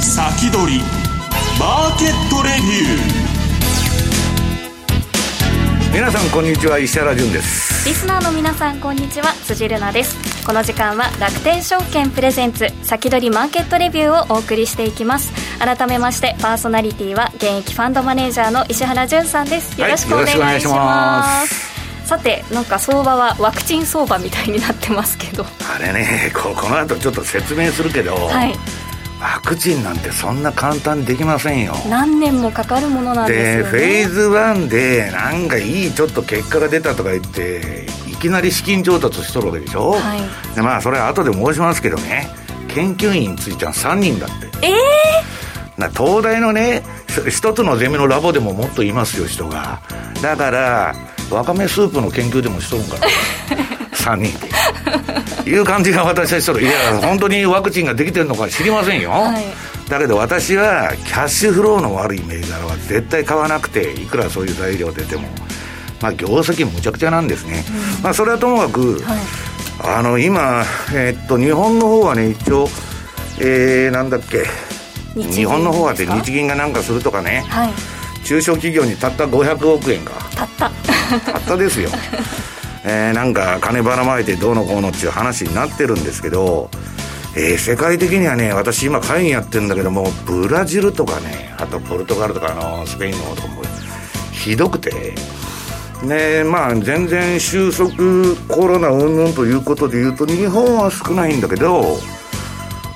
先取りマーケットレビュー皆さんこんにちは石原潤です。リスナーの皆さんこんにちは辻るなです。この時間は楽天証券プレゼンツ先取りマーケットレビューをお送りしていきます。改めましてパーソナリティは現役ファンドマネージャーの石原潤さんです。よろしくお願いします、さてなんか相場はワクチン相場みたいになってますけど。あれねここの後ちょっと説明するけど、はい、ワクチンなんてそんな簡単にできませんよ。何年もかかるものなんですよ、ね、でフェーズ1でなんかいいちょっと結果が出たとか言っていきなり資金調達しとるわけでしょ、はい、でまあそれは後で申しますけどね研究員については3人だって。ええー、な東大のね一つのゼミのラボでももっといますよ人が。だからわかめスープの研究でもしとるんかな。3人いう感じが私はしとるいや本当にワクチンができてるのか知りませんよ、はい、だけど私はキャッシュフローの悪い銘柄は絶対買わなくていくらそういう材料出ても。まあ業績むちゃくちゃなんですね、うん、まあそれはともかく、はい、あの今えー、っと日本の方はね一応えー、なんだっけ日本の方はって日銀がなんかするとかね、はい。中小企業にたった500億円か。たった。たったですよ。えー、なんか金ばらまいてどうのこうのっていう話になってるんですけど、えー、世界的にはね私今会議やってるんだけどもブラジルとかねあとポルトガルとかあのスペインの方とかもひどくて。ねまあ全然収束コロナ云々ということでいうと日本は少ないんだけど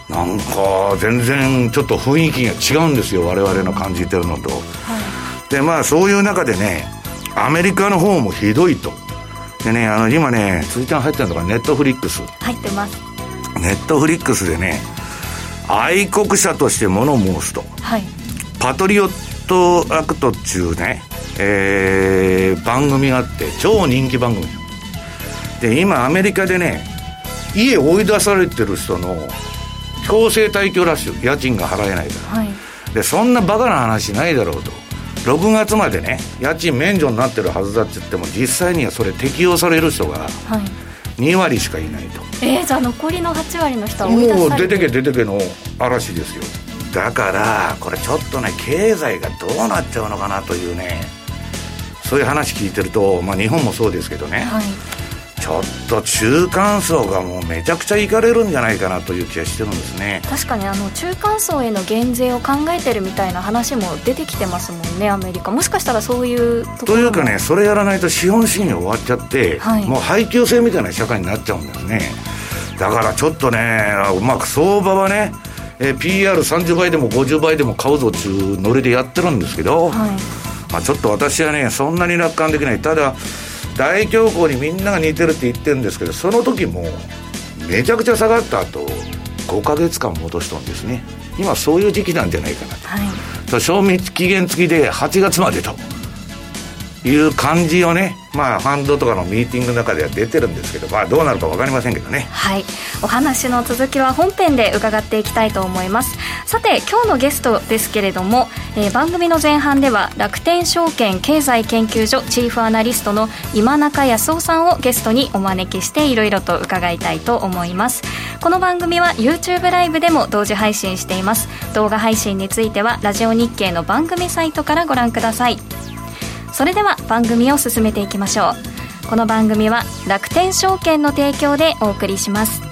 なんか全然ちょっと雰囲気が違うんですよ我々の感じてるのと、はい、でまあそういう中でねアメリカの方もひどいと。でねあの今ね辻ちゃん入ってるのがネットフリックス。入ってます。ネットフリックスでね愛国者として物申すと、はい、 Patriot Act っちゅうね、えー、番組があって超人気番組。で今アメリカでね家追い出されてる人の強制退去ラッシュ家賃が払えないから、はい、でそんなバカな話ないだろうと。6月までね家賃免除になってるはずだって言っても実際にはそれ適用される人が2割しかいないと、はい、えー、じゃあ残りの8割の人はもう出てけ出てけの嵐ですよ。だからこれちょっとね経済がどうなっちゃうのかなというねそういう話聞いてると、まあ、日本もそうですけどね、はいちょっと中間層がもうめちゃくちゃいかれるんじゃないかなという気がしてるんですね。確かにあの中間層への減税を考えてるみたいな話も出てきてますもんねアメリカ。もしかしたらそういうとというかねそれやらないと資本主義終わっちゃって、はい、もう配給制みたいな社会になっちゃうんですね。だからちょっとねまあ相場はねえ PR30 倍でも50倍でも買うぞっていうノリでやってるんですけど、はい、まあ、ちょっと私はねそんなに楽観できない。ただ大恐慌にみんなが似てるって言ってるんですけどその時もめちゃくちゃ下がった後5か月間戻したんですね。今そういう時期なんじゃないかなと、はい、と賞味期限付きで8月までという感じをねまあファンドとかのミーティングの中では出てるんですけどまあどうなるか分かりませんけどね。はい。お話の続きは本編で伺っていきたいと思います。さて今日のゲストですけれども、えー、番組の前半では楽天証券経済研究所チーフアナリストの今中康夫さんをゲストにお招きしていろいろと伺いたいと思います。この番組は YouTube ライブでも同時配信しています。動画配信についてはラジオ日経の番組サイトからご覧ください。それでは番組を進めていきましょうこの番組は楽天証券の提供でお送りします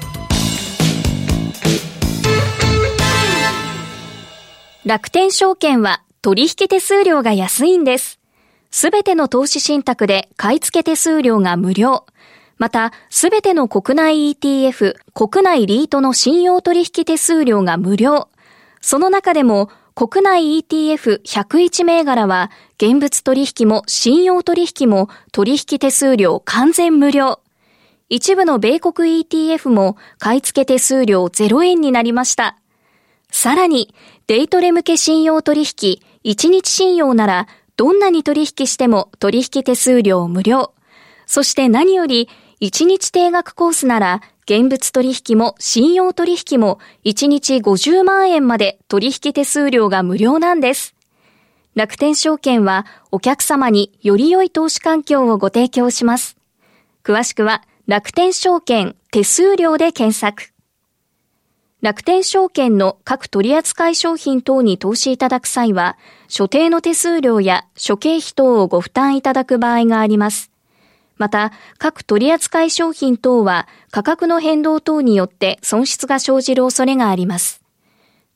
楽天証券は取引手数料が安いんです。すべての投資信託で買い付け手数料が無料。また、すべての国内 ETF、国内リートの信用取引手数料が無料。その中でも、国内 ETF101 銘柄は、現物取引も信用取引も取引手数料完全無料。一部の米国 ETF も買い付け手数料0円になりました。さらに、デイトレ向け信用取引、1日信用なら、どんなに取引しても取引手数料無料。そして何より、1日定額コースなら、現物取引も信用取引も1日50万円まで取引手数料が無料なんです。楽天証券はお客様により良い投資環境をご提供します。詳しくは楽天証券手数料で検索。楽天証券の各取扱商品等に投資いただく際は、所定の手数料や諸経費等をご負担いただく場合があります。また、各取扱商品等は価格の変動等によって損失が生じる恐れがあります。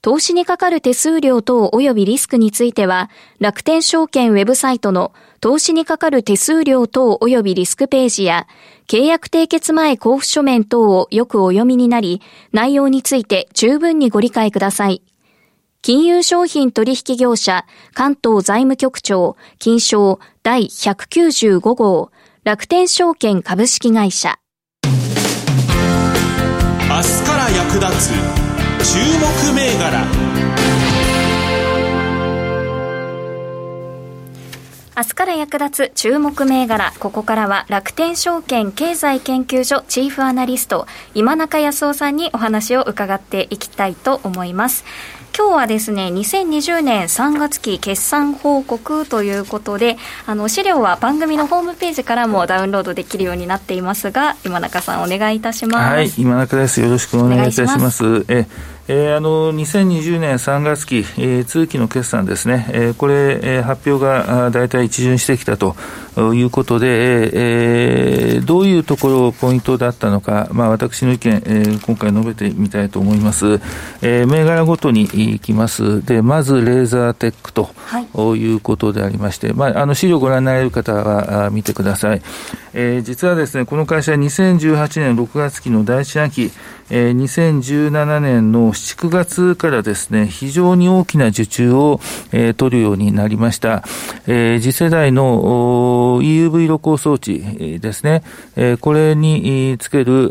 投資にかかる手数料等及びリスクについては、楽天証券ウェブサイトの投資にかかる手数料等及びリスクページや、契約締結前交付書面等をよくお読みになり、内容について十分にご理解ください。金融商品取引業者関東財務局長金賞第195号楽天証券株式会社明日から役立つ注目銘柄明日から役立つ注目銘柄。ここからは楽天証券経済研究所チーフアナリスト今中康夫さんにお話を伺っていきたいと思います。今日はですね、2020年3月期決算報告ということで、あの、資料は番組のホームページからもダウンロードできるようになっていますが、今中さんお願いいたします。はい、今中です。よろしくお願いいたします。えー、あの2020年3月期、えー、通期の決算ですね、えー、これ、えー、発表が大体一巡してきたということで、えー、どういうところポイントだったのか、まあ、私の意見、えー、今回述べてみたいと思います。えー、銘柄ごとにいきます。で、まずレーザーテックと、い、うことでありまして、まあ、あの資料をご覧になれる方は見てください。えー、実はですね、この会社2018年6月期の第一半期、えー、2017年の7、9月からですね、非常に大きな受注を、えー、取るようになりました。えー、次世代の EUV 露光装置ですね、これにつける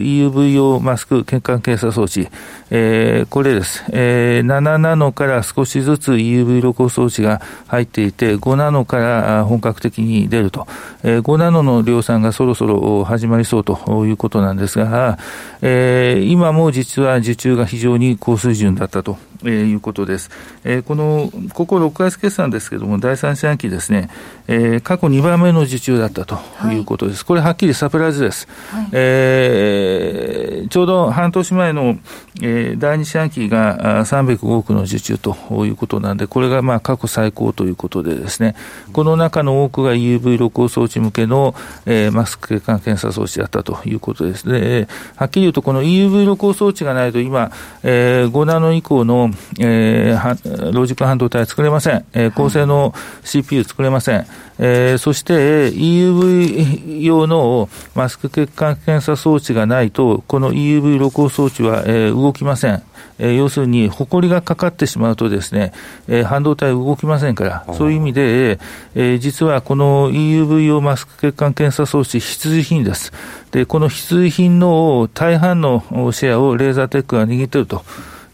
EUV 用マスク血管検査装置、えー、これです。えー、7ナノから少しずつ EUV 露光装置が入っていて、5ナノから本格的に出ると。えー、5ナノの量産がそろそろ始まりそうということなんですが、えー、今も実は受注が非常に高水準だったとえー、いうことです。えー、この、ここ6月決算ですけれども、第三四半期ですね、えー、過去2番目の受注だったということです。はい、これはっきりサプライズです。はい、えー、ちょうど半年前の、えー、第二四半期が305億の受注ということなんで、これがまあ過去最高ということでですね、この中の多くが UV 露光装置向けの、えー、マスク血管検査装置だったということですね。はっきり言うと、この EUV 露光装置がないと今、えー、5ナノ以降のえー、ロジック半導体作れません。えー、高性能 CPU 作れません。えー、そして EUV 用のマスク血管検査装置がないと、この EUV 露光装置は、えー、動きません。えー、要するに、埃がかかってしまうとですね、えー、半導体動きませんから、そういう意味で、えー、実はこの EUV 用マスク血管検査装置必需品です。で、この必需品の大半のシェアをレーザーテックが握っていると。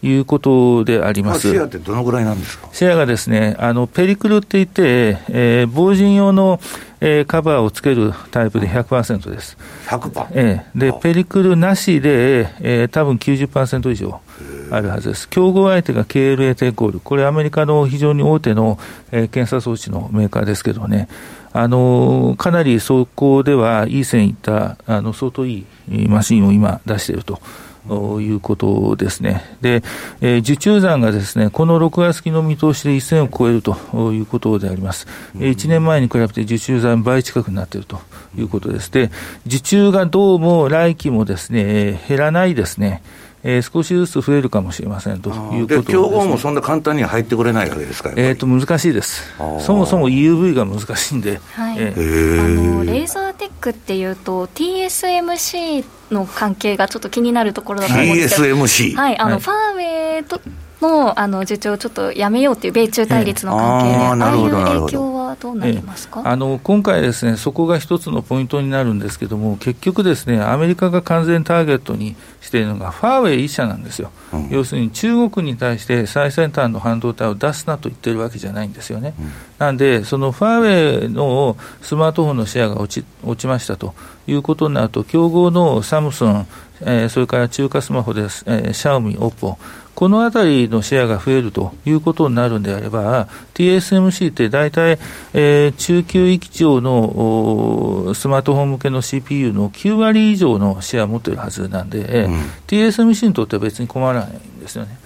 いうことであります。シェアってどのぐらいなんですか？シェアがですね、あの、ペリクルって言って、えー、防塵用の、えー、カバーをつけるタイプで100%です。100%? えー、で、ペリクルなしで、えー、多分90%以上あるはずです。競合相手が KLA テコール。これアメリカの非常に大手の、えー、検査装置のメーカーですけどね。あのかなりそこではいい線いった、あの、相当いいマシンを今出していると。ということですね。で、えー、受注残がですね、この6月期の見通しで1000を超えるということであります。うん、1年前に比べて受注残倍近くなっているということです。で、受注がどうも来期もですね、減らないですね。えー、少しずつ増えるかもしれませんということで、ね、競合もそんな簡単に入ってくれないわけですか、えーと、難しいです、そもそも EUV が難しいんで、はい。えー、あのレーザーテックっていうと、TSMC の関係がちょっと気になるところだと思うんですけど、TSMC、はい、あの、はい、ファーウェイとのあの受注をちょっとやめようという米中対立の関係で、ああいう影響はどうなりますか、あの今回ですね、そこが一つのポイントになるんですけれども、結局ですね、アメリカが完全ターゲットにしているのが、ファーウェイ一社なんですよ、うん、要するに中国に対して最先端の半導体を出すなと言ってるわけじゃないんですよね。うん、なんで、そのファーウェイのスマートフォンのシェアが落ち落ちましたということになると、競合のサムスン、えー、それから中華スマホです、えー、シャオミ、オッポ、このあたりのシェアが増えるということになるんであれば、TSMC って大体、えー、中級域上のスマートフォン向けの CPU の9割以上のシェアを持ってるはずなんで、うん、TSMC にとっては別に困らないんですよね。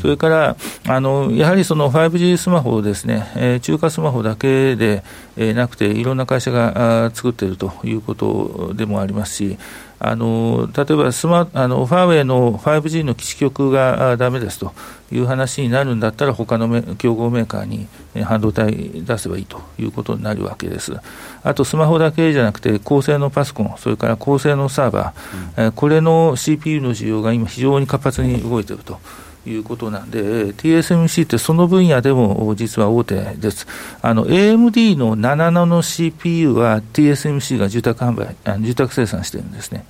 それからあのやはりその 5G スマホですね、えー、中華スマホだけで、えー、なくて、いろんな会社があ作っているということでもありますし、あの例えばスマあのファーウェイの 5G の基地局がだめですという話になるんだったら、他の競合メーカーに半導体出せばいいということになるわけです。あと、スマホだけじゃなくて、高性能パソコン、それから高性能サーバー、うん、これの CPU の需要が今、非常に活発に動いていると。いうことなんで、TSMC ってその分野でも実は大手です。あの、AMD の7ナノ CPU は TSMC が住宅販売、住宅生産してるんですね。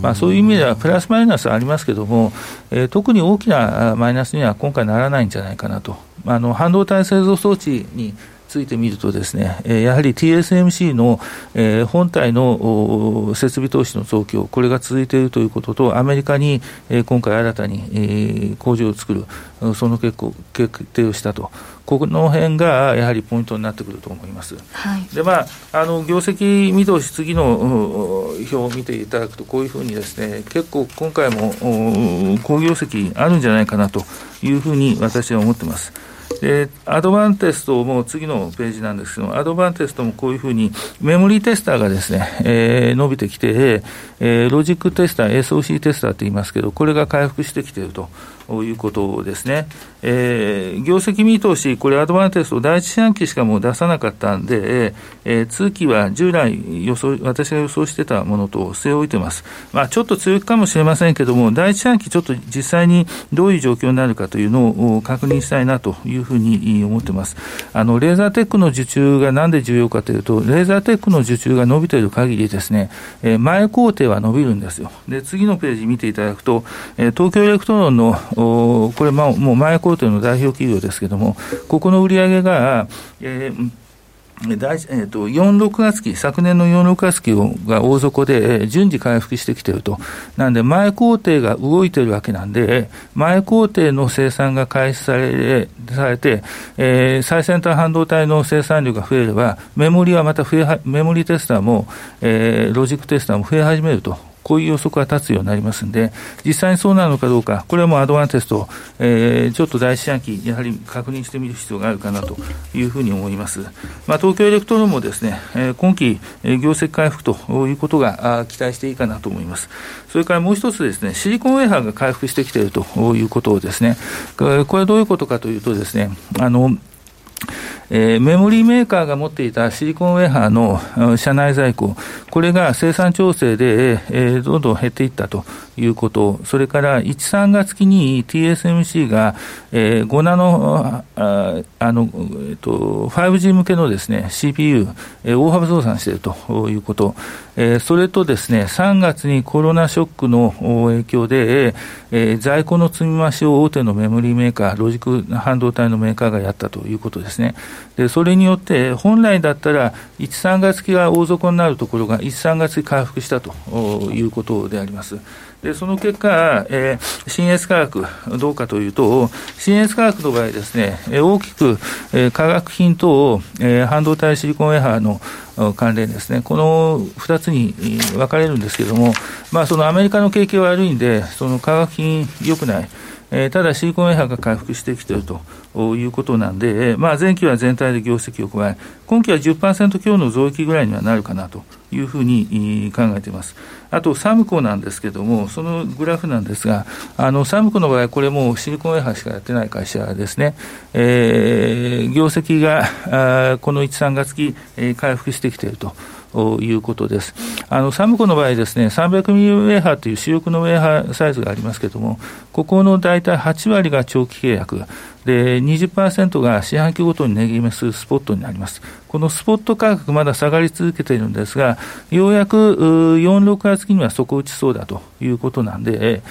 まあ、そういう意味ではプラスマイナスありますけども、えー、特に大きなマイナスには今回ならないんじゃないかなと。あの、半導体製造装置についてみるとですね、やはり TSMC の本体の設備投資の増強、これが続いているということと、アメリカに今回新たに工場を作る、その結構決定をしたと。この辺がやはりポイントになってくると思います。はい、で、まあ、あの、業績見通し、次の表を見ていただくと、こういうふうにですね、結構今回も好業績あるんじゃないかなというふうに私は思ってます。で、アドバンテストも次のページなんですけどアドバンテストもこういうふうに、メモリーテスターがですね、えー、伸びてきて、えー、ロジックテスター、SOC テスターって言いますけど、これが回復してきていると。いうことですね。えー、業績見通し、これアドバンテスト第一四半期しかもう出さなかったんで、えー、通期は従来予想、私が予想してたものと据え置いてます。まあちょっと強いかもしれませんけども、第一四半期ちょっと実際にどういう状況になるかというのを確認したいなというふうに思ってます。あの、レーザーテックの受注がなんで重要かというと、レーザーテックの受注が伸びている限りですね、えー、前工程は伸びるんですよ。で、次のページ見ていただくと、えー、東京エレクトロンのこれ、まあ、もう前工程の代表企業ですけれども、ここの売り上げが、えー大えーと、4、6月期、昨年の4、6月期が大底で、え順次回復してきていると。なんで、前工程が動いているわけなんで、前工程の生産が開始されされて、えー、最先端半導体の生産量が増えれば、メモリはまた増えメモリテスターも、えー、ロジックテスターも増え始めると。こういう予測が立つようになりますんで、実際にそうなのかどうか、これはもうアドバンテスト、えー、ちょっと第一四半期、やはり確認してみる必要があるかなというふうに思います。まあ、東京エレクトロンもですね、えー、今期、え、業績回復ということが期待していいかなと思います。それからもう一つですね、シリコンウェハーが回復してきているということをですね、これはどういうことかというとですね、あの、えー、メモリーメーカーが持っていたシリコンウェハーの社内在庫、これが生産調整で、えー、どんどん減っていったということ、それから1、3月期に TSMC が、えー、5ナノ、ああの、えっと、5G 向けのですね、CPU、えー、大幅増産しているということ、えー、それとですね、3月にコロナショックの影響で、えー、在庫の積み増しを大手のメモリーメーカー、ロジック半導体のメーカーがやったということです。ですね。で、それによって、本来だったら、1、3月期が大底になるところが、1、3月期回復したということであります。で、その結果、えー、新越価格、どうかというと、新越価格の場合ですね、大きく、えー、化学品と、えー、半導体シリコンウェハーの関連ですね、この2つに分かれるんですけれども、まあ、そのアメリカの景気は悪いんで、その化学品良くない。えー、ただシリコンウェハーが回復してきているということなんで、えー、まあ、前期は全体で業績を加え、今期は10%強の増益ぐらいにはなるかなというふうに考えています。あと、サムコなんですけども、そのグラフなんですが、あのサムコの場合、これもシリコンウェハーしかやってない会社ですね、えー、業績があこの1、3月期、えー、回復してきていると。いうことです。あの、サムコの場合ですね、300ミリウェーハーという主力のウェーハーサイズがありますけれども、ここの大体8割が長期契約、で、20%が四半期ごとに値決めするスポットになります。このスポット価格まだ下がり続けているんですが、ようやく4、6月期には底打ちそうだということなんで、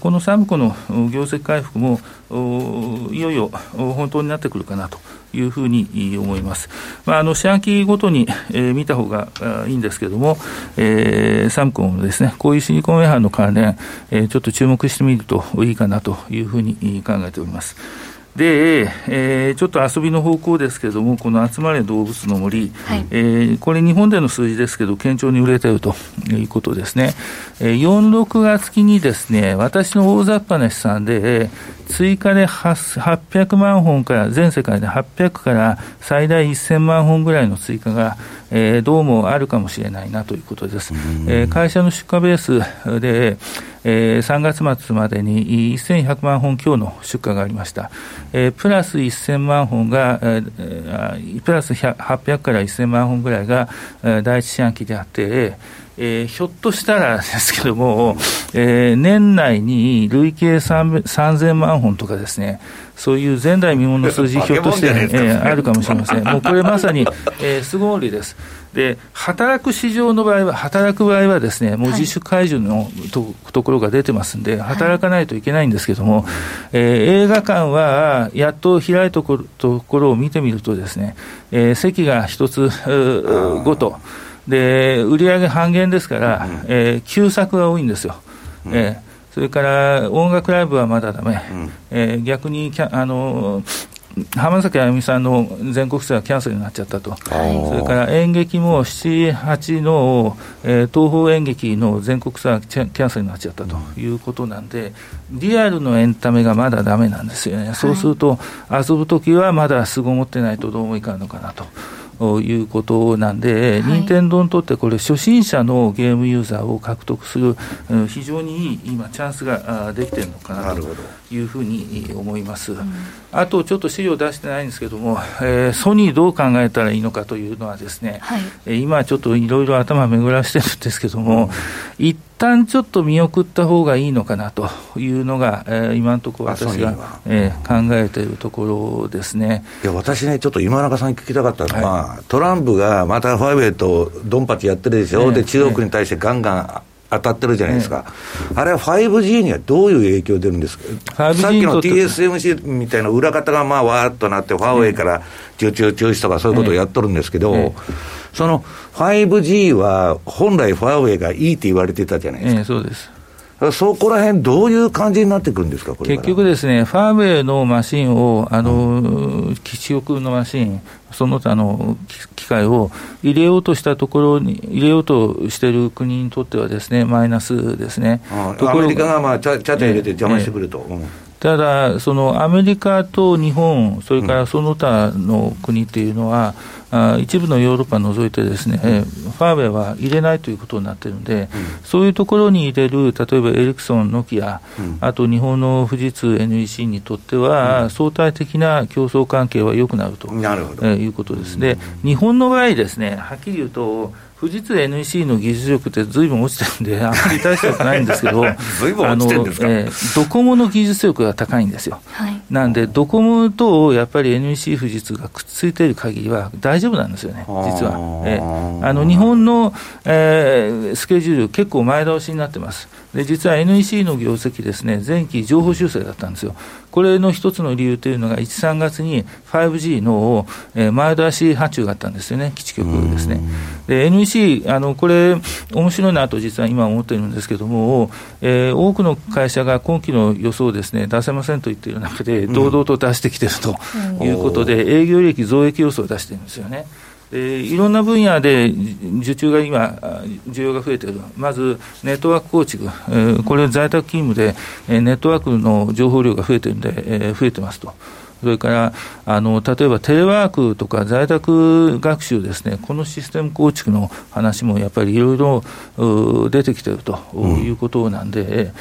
このサムコの業績回復もいよいよ本当になってくるかなというふうに思います。まあ、あの四半期ごとに、見た方がいいんですけども、サムコンのですね、こういうシリコンウェアの関連、ちょっと注目してみるといいかなというふうに考えております。で、えー、ちょっと遊びの方向ですけれども、この集まれ動物の森、はい、えー、これ、日本での数字ですけど、堅調に売れてるということですね。えー、4、6月期にですね、私の大雑把な試算で、追加で800万本から、全世界で800から最大1000万本ぐらいの追加が、えー、どうもあるかもしれないなということです。えー、会社の出荷ベースで、えー、3月末までに1100万本強の出荷がありました。えー、プラス1000万本が、えー、プラス800から1000万本ぐらいが、えー、第一四半期であって、えー、ひょっとしたらですけども、えー、年内に累計3000万本とかですね、そういう前代未聞の数字、ひょっとして、えー、あるかもしれません。もうこれまさに、えー、巣ごもりです。で、働く市場の場合は、働く場合はですね、もう自主解除のと,、ところが出てますんで、働かないといけないんですけども、はい、えー、映画館はやっと開いたところを見てみるとですね、えー、席が一つごと、で、売上半減ですから、うん、えー、旧作が多いんですよ。うん、えーそれから音楽ライブはまだだめ、うん、えー、逆にキャあの浜崎あゆみさんの全国ツアーキャンセルになっちゃったと、それから演劇も7、8の、えー、東方演劇の全国ツアーキャンセルになっちゃったということなんで、リアルのエンタメがまだだめなんですよね、そうすると、遊ぶときはまだすご持ってないとどうもいかんのかなと。いうことなんで、任天堂にとってこれ、初心者のゲームユーザーを獲得する、非常にいい今、チャンスができてるのかなというふうに思います。あと、ちょっと資料出してないんですけども、えー、ソニーどう考えたらいいのかというのはですね、はい、今ちょっといろいろ頭巡らしてるんですけども、一旦ちょっと見送った方がいいのかなというのが、えー、今のところ私が、えー、考えているところですね。いや私ね、ちょっと今中さんに聞きたかったのは、はい、トランプがまたファイウェイとドンパチやってるでしょ、えー、で中国に対してガンガン当たってるじゃないですか、えー、あれは 5G にはどういう影響出るんですか、さっきの TSMC みたいな裏方がまあわーっとなって、ファーウェイから受注中止とかそういうことをやっとるんですけど、えー、その 5G は本来、ファーウェイがいいって言われてたじゃないですか。えー、そうですそこら辺どういう感じになってくるんですか、結局ですね、ファーウェイのマシンを、あの、基地局のマシン、その他の機械を入れようとしたところに、入れようとしている国にとってはですね、マイナスですね。ああアメリカがまあちゃちゃ入れて邪魔してくると。えーえーただ、そのアメリカと日本、それからその他の国っていうのは、あ一部のヨーロッパを除いてですね、えファーウェイは入れないということになってるんで、そういうところに入れる、例えばエリクソン、ノキア、あと日本の富士通、NEC にとっては、相対的な競争関係は良くなるとなるほど、えいうことですね。日本の場合ですね、はっきり言うと、富士通 NEC の技術力ってずいぶん落ちてるんで、あんまり大したくないんですけど、ずいぶん落ちてるんですか、えー、ドコモの技術力が高いんですよ。はい、なんで、ドコモとやっぱり NEC 富士通がくっついている限りは大丈夫なんですよね、実は。えー、あの日本の、えー、スケジュール、結構前倒しになってます。で実は NEC の業績ですね、前期情報修正だったんですよ。これの一つの理由というのが、1、3月に 5G の、えー、前倒し発注があったんですよね、基地局ですね。で、NEC、あの、これ、面白いなと実は今思っているんですけども、えー、多くの会社が今期の予想をですね、出せませんと言っている中で、堂々と出してきているということで、営業利益増益予想を出しているんですよね。でいろんな分野で受注が今、需要が増えている、まずネットワーク構築、えー、これ、在宅勤務で、えー、ネットワークの情報量が増えてるんで、えー、増えてますと。それからあの例えばテレワークとか在宅学習ですね、このシステム構築の話もやっぱりいろいろ出てきているということなんで、うん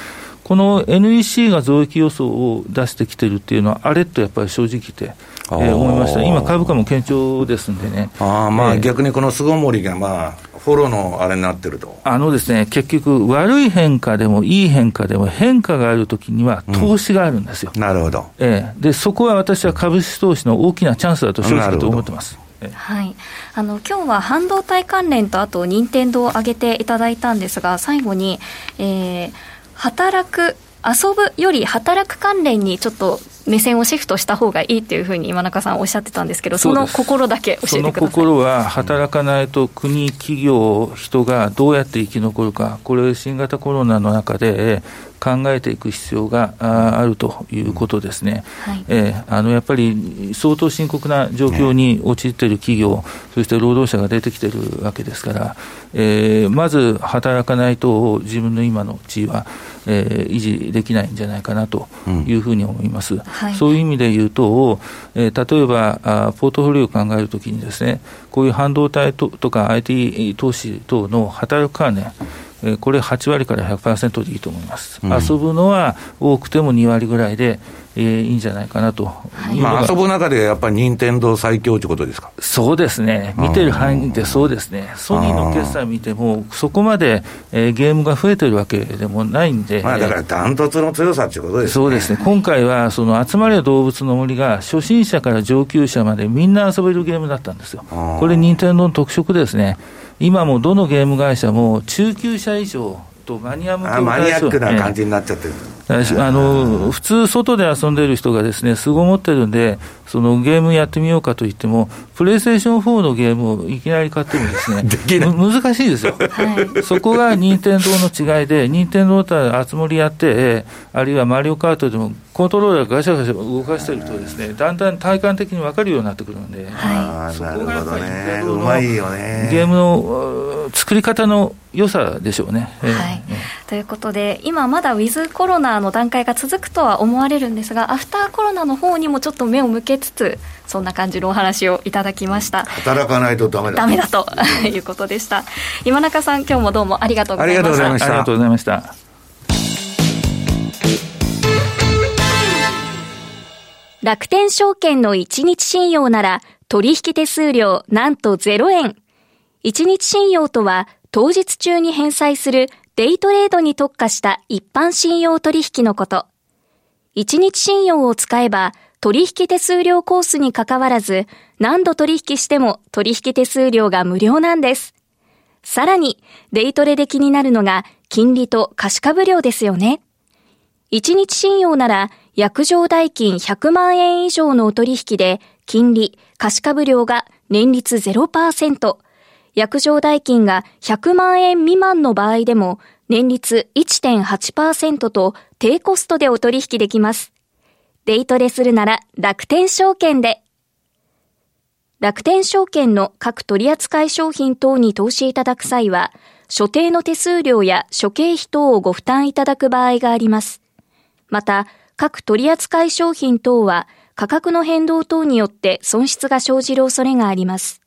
この NEC が増益予想を出してきてるっていうのは、あれとやっぱり正直言って、えー、思いました、今、株価も堅調ですんでね。あまあ、えー、逆にこの巣ごもりが、まあ、フォローのあれになってると。あのですね、結局、悪い変化でもいい変化でも、変化があるときには投資があるんですよ、うん、なるほど、えー。で、そこは私は株式投資の大きなチャンスだと正直と思ってます。はい、あの今日は半導体関連とあと任天堂を挙げていただいたんですが最後に、えー、働く遊ぶより働く関連にちょっと目線をシフトした方がいいっていうふうに今中さんおっしゃってたんですけど、その心だけ教えてください。その心は、働かないと国、企業、人がどうやって生き残るか、これ、新型コロナの中で考えていく必要があるということですね。はい、えー、あのやっぱり相当深刻な状況に陥っている企業、そして労働者が出てきているわけですから、えー、まず働かないと自分の今の地位は、えー、維持できないんじゃないかなというふうに思います。うんはい、そういう意味で言うと、えー、例えばあポートフォリオを考えるときにですね、こういう半導体ととか IT 投資等の働く関連、これ8割から100%でいいと思います、うん、遊ぶのは多くても2割ぐらいで、えー、いいんじゃないかなと、はい、まあ、遊ぶ中でやっぱり任天堂最強ということですか？そうですね、見てる範囲でそうですね、ソニーの決算見ても、そこまで、えー、ゲームが増えてるわけでもないんで、まあ、だからダントツの強さということですね。そうですね、今回はその集まり動物の森が、初心者から上級者までみんな遊べるゲームだったんですよ。これ、任天堂の特色ですね。今もどのゲーム会社も中級者以上とマニア向けマニアックな感じになっちゃってる。あの普通、外で遊んでる人がですね、すご持ってるんで、そのゲームやってみようかと言っても、プレイステーション4のゲームをいきなり買ってもですね、難しいですよ。はい、そこが任天堂の違いで、任天堂とはつ森やって、あるいはマリオカートでもコントローラーガシャガシャ動かしてるとですね、だんだん体感的に分かるようになってくるんで、はい、そこがやっぱりね、うまいよね。ゲームの作り方の良さでしょうね。はい、ということで、今まだウィズコロナの段階が続くとは思われるんですが、アフターコロナの方にもちょっと目を向けつつ、そんな感じのお話をいただきました。働かないとダメだ。ダメだと いうことでした。今中さん今日もどうもありがとうございました。ありがとうございました。ありがとうございました。楽天証券の1日信用なら取引手数料なんと0円。1日信用とは当日中に返済するデイトレードに特化した一般信用取引のこと。1日信用を使えば取引手数料コースに関わらず、何度取引しても取引手数料が無料なんです。さらに、デイトレで気になるのが、金利と貸株料ですよね。1日信用なら、約定代金100万円以上のお取引で、金利、貸株料が年率0%、約定代金が100万円未満の場合でも、年率1.8%と低コストでお取引できます。デイトレするなら楽天証券で。楽天証券の各取扱商品等に投資いただく際は、所定の手数料や諸経費等をご負担いただく場合があります。また、各取扱商品等は価格の変動等によって損失が生じる恐れがあります。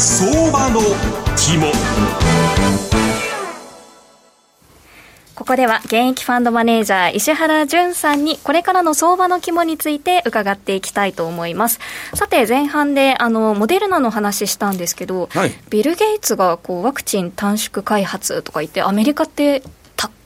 相場の肝。ここでは現役ファンドマネージャー石原淳さんにこれからの相場の肝について伺っていきたいと思います。さて前半であのモデルナの話したんですけど、はい、ビル・ゲイツがこうワクチン短縮開発とか言ってアメリカってた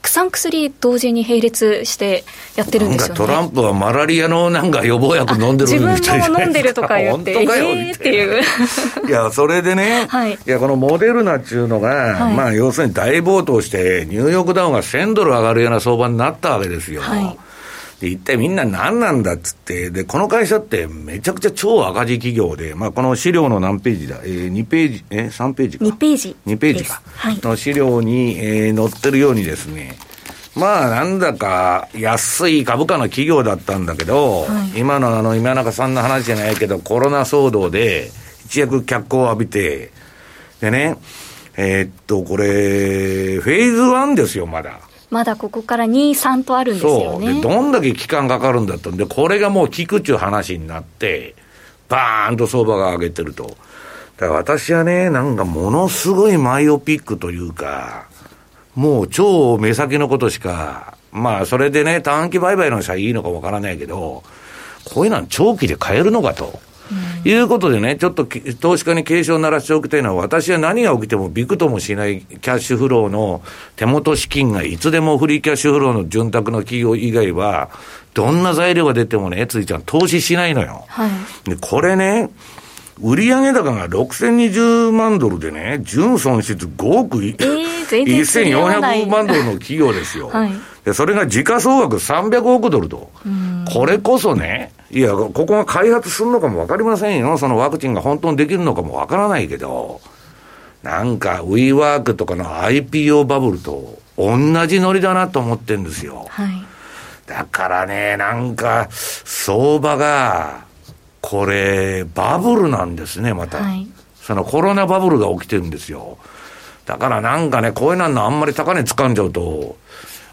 くさん薬同時に並列してやってるんですよ、ね、トランプはマラリアのなんか予防薬飲んでるみたい自分も飲んでるとか言って、えーっていう。いや、それでね、はい、いや、このモデルナっていうのが、はい、まあ、要するに大暴騰して、ニューヨークダウンが1000ドル上がるような相場になったわけですよ。はいで、一体みんな何なんだっつって、で、この会社ってめちゃくちゃ超赤字企業で、まあ、この資料の何ページだ、えー、2ページ、えー、3ページか。2ページ。2ページか。はい、の資料に、えー、載ってるようにですね、まあ、なんだか安い株価の企業だったんだけど、はい、今のあの、今中さんの話じゃないけど、コロナ騒動で一躍脚光を浴びて、でね、えー、っと、これ、フェーズ1ですよ、まだ。まだここから2、3とあるんですよね。そう。どんだけ期間かかるんだったんで、これがもう効くっちゅう話になって、バーンと相場が上げてると。だから私はね、なんかものすごいマイオピックというか、もう超目先のことしか、まあそれでね、短期売買の人はいいのかわからないけど、こういうのは長期で買えるのかと。いうことでね、ちょっと投資家に警鐘を鳴らしておきたいのは、私は何が起きてもびくともしないキャッシュフローの手元資金がいつでもフリーキャッシュフローの潤沢の企業以外は、どんな材料が出てもね、ついちゃん投資しないのよ。はい、でこれね、売上高が6020万ドルでね、純損失5億、えー、1400万ドルの企業ですよ。はい、でそれが時価総額300億ドルと。これこそね、いや、ここが開発するのかもわかりませんよ。そのワクチンが本当にできるのかもわからないけど、なんか、ウィーワークとかの IPO バブルと同じノリだなと思ってるんですよ。はい、だからね、なんか、相場が、これ、バブルなんですね、また。はい、そのコロナバブルが起きてるんですよ。だからなんかね、こういうのあんまり高値掴んじゃうと、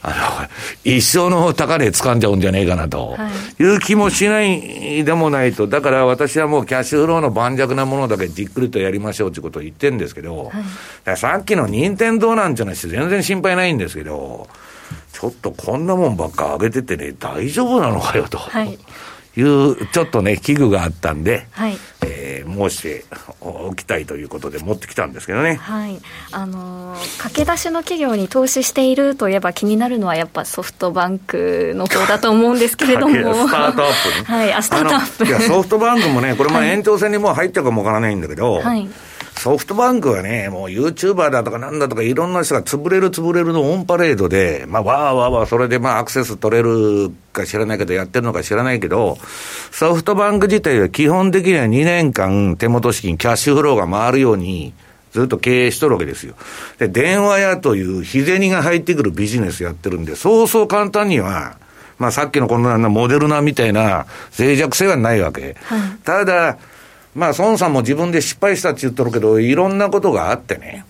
あの、一生の高値掴んじゃうんじゃねえかなと、い、う気もしないでもないと、だから私はもうキャッシュフローの盤石なものだけじっくりとやりましょうということを言ってるんですけど、はい、さっきの任天堂なんていうのは全然心配ないんですけど、ちょっとこんなもんばっか上げててね、大丈夫なのかよと。はいいう、ちょっとね、器具があったんで、はい、えー、申しておきたいということで持ってきたんですけどね。はい。あのー、駆け出しの企業に投資しているといえば気になるのはやっぱソフトバンクの方だと思うんですけれども。スタートアップね。はい、スタートアップ。いや、ソフトバンクもね、これも延長戦にもう入ったかもわからないんだけど、はいソフトバンクはね、もう YouTuber だとかなんだとかいろんな人が潰れる潰れるのオンパレードで、まあわーわーわーそれでまあアクセス取れるか知らないけどやってるのか知らないけど、ソフトバンク自体は基本的には2年間手元資金、キャッシュフローが回るように、ずっと経営しとるわけですよ。で、電話屋という日銭が入ってくるビジネスやってるんで、そうそう簡単には、まあさっきのこんなモデルナみたいな脆弱性はないわけ。はい、ただ、まあ、孫さんも自分で失敗したって言っとるけど、いろんなことがあってね。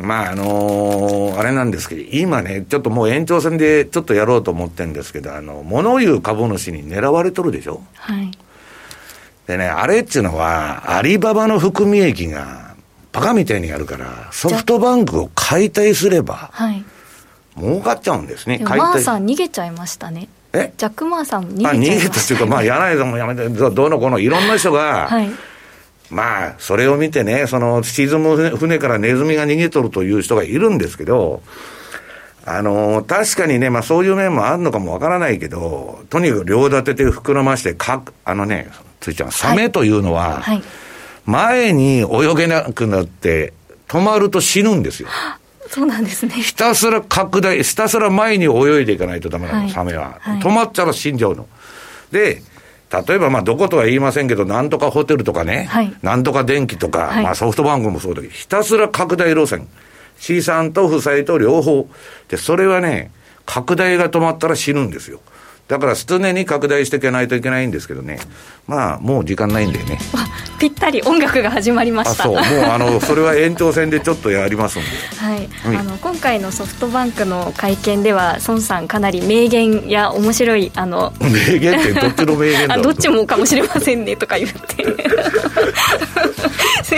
まあ、あのー、あれなんですけど、今ね、ちょっともう延長戦でちょっとやろうと思ってるんですけど、あの、物言う株主に狙われとるでしょ？はい。でね、あれっちゅうのは、アリババの含み益が、バカみたいにやるから、ソフトバンクを解体すれば、はい。儲かっちゃうんですね、解体。マーさん逃げちゃいましたね。え？ジャック・マーさん逃げちゃいました、ね、逃げたっていうか、まあ、柳井さんもやめて、どうのこの、いろんな人が、はい、まあ、それを見てね、その沈む船からネズミが逃げとるという人がいるんですけど、あの、確かにね、まあそういう面もあるのかもわからないけど、とにかく両立てて膨らまして、かあのね、ついちゃん、サメというのは、はい。はい、前に泳げなくなって、止まると死ぬんですよ。そうなんですね。ひたすら拡大、ひたすら前に泳いでいかないとダメなの、はい、サメは、はい、止まったら死んじゃうの。で、例えばまあどことは言いませんけど、なんとかホテルとかね、はい、なんとか電気とか、はい、まあソフトバンクもそうだけど、ひたすら拡大路線。資産と負債と両方。で、それはね、拡大が止まったら死ぬんですよ。だから常に拡大していかないといけないんですけどね、まあ、もう時間ないんでね。ぴったり音楽が始まりました。そう。もうあのそれは延長戦でちょっとやりますんで、はい、はい、あの今回のソフトバンクの会見では孫さんかなり名言や面白いあの 名言ってどっちの名言だどっちもかもしれませんねとか言って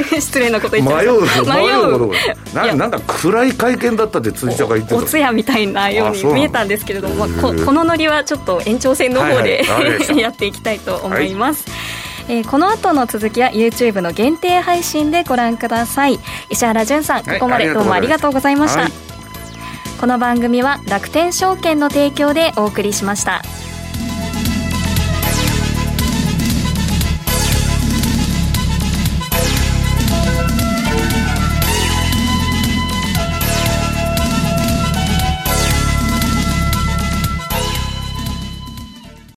失礼なこと言って迷う迷う。ななんか暗い会見だったって辻ちゃんが言ってた。お通夜みたいなように見えたんですけれども、まあ、ここのノリはちょっと延長戦の方で、はいはい、やっていきたいと思います、はいえー、この後の続きは YouTube の限定配信でご覧ください。石原潤さんここまでどうもありがとうございました、はい、この番組は楽天証券の提供でお送りしました。